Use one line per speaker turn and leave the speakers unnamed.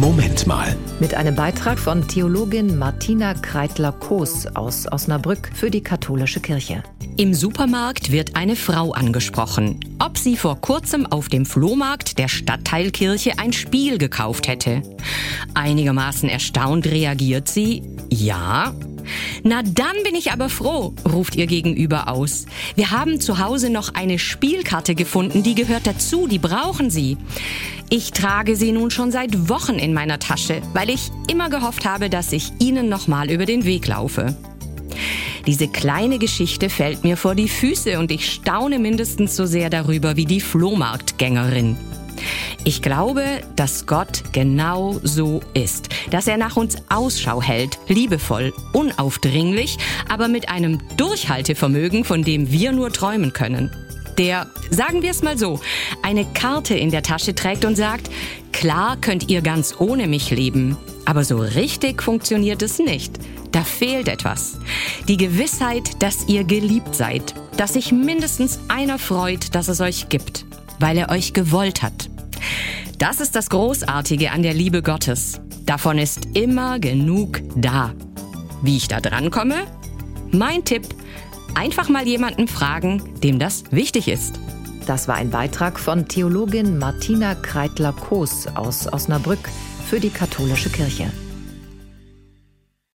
Moment mal.
Mit einem Beitrag von Theologin Martina Kreitler-Koos aus Osnabrück für die katholische Kirche.
Im Supermarkt wird eine Frau angesprochen, ob sie vor kurzem auf dem Flohmarkt der Stadtteilkirche ein Spiel gekauft hätte. Einigermaßen erstaunt reagiert sie, ja, na dann bin ich aber froh, ruft ihr gegenüber aus. Wir haben zu Hause noch eine Spielkarte gefunden, die gehört dazu, die brauchen Sie. Ich trage sie nun schon seit Wochen in meiner Tasche, weil ich immer gehofft habe, dass ich Ihnen nochmal über den Weg laufe. Diese kleine Geschichte fällt mir vor die Füße und ich staune mindestens so sehr darüber wie die Flohmarktgängerin. Ich glaube, dass Gott genau so ist, dass er nach uns Ausschau hält, liebevoll, unaufdringlich, aber mit einem Durchhaltevermögen, von dem wir nur träumen können. Der, sagen wir es mal so, eine Karte in der Tasche trägt und sagt, klar könnt ihr ganz ohne mich leben, aber so richtig funktioniert es nicht. Da fehlt etwas. Die Gewissheit, dass ihr geliebt seid, dass sich mindestens einer freut, dass es euch gibt, weil er euch gewollt hat, das ist das Großartige an der Liebe Gottes. Davon ist immer genug da. Wie ich da drankomme? Mein Tipp, einfach mal jemanden fragen, dem das wichtig ist.
Das war ein Beitrag von Theologin Martina Kreitler-Koos aus Osnabrück für die katholische Kirche.